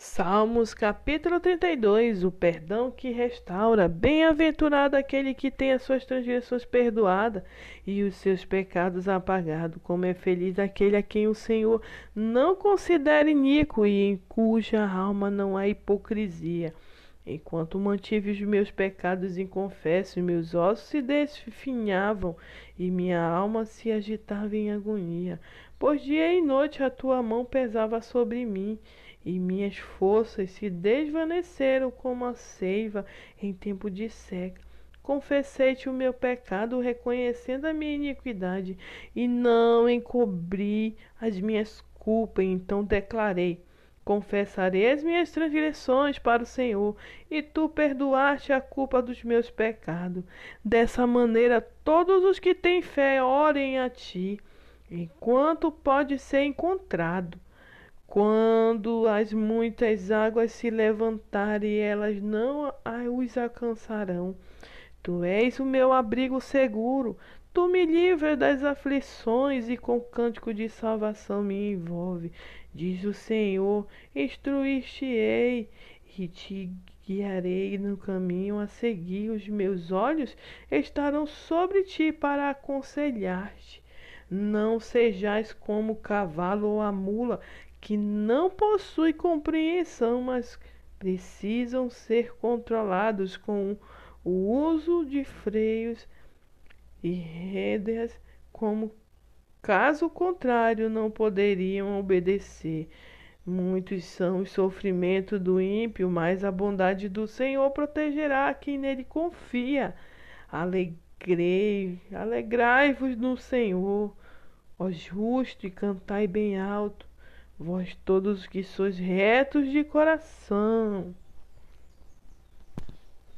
Salmos capítulo 32 O perdão que restaura. Bem-aventurado aquele que tem as suas transgressões perdoadas e os seus pecados apagados. Como é feliz aquele a quem o Senhor não considera iníquo e em cuja alma não há hipocrisia. Enquanto mantive os meus pecados inconfessos, meus ossos se desfinhavam e minha alma se agitava em agonia. Pois dia e noite a tua mão pesava sobre mim e minhas forças se desvaneceram como a seiva em tempo de seca. Confessei-te o meu pecado, reconhecendo a minha iniquidade, e não encobri as minhas culpas. Então declarei: Confessarei as minhas transgressões para o Senhor, e tu perdoaste a culpa dos meus pecados. Dessa maneira, todos os que têm fé orem a ti, enquanto pode ser encontrado. Quando as muitas águas se levantarem, elas não os alcançarão. Tu és o meu abrigo seguro. Tu me livras das aflições e com cântico de salvação me envolve. Diz o Senhor: Instruíste-ei e te guiarei no caminho a seguir. Os meus olhos estarão sobre ti para aconselhar-te. Não sejais como o cavalo ou a mula que não possuem compreensão, mas precisam ser controlados com o uso de freios e rédeas, como caso contrário não poderiam obedecer. Muitos são os sofrimentos do ímpio, mas a bondade do Senhor protegerá quem nele confia. Alegrei, alegrai-vos no Senhor, ó justo, e cantai bem alto vós todos que sois retos de coração.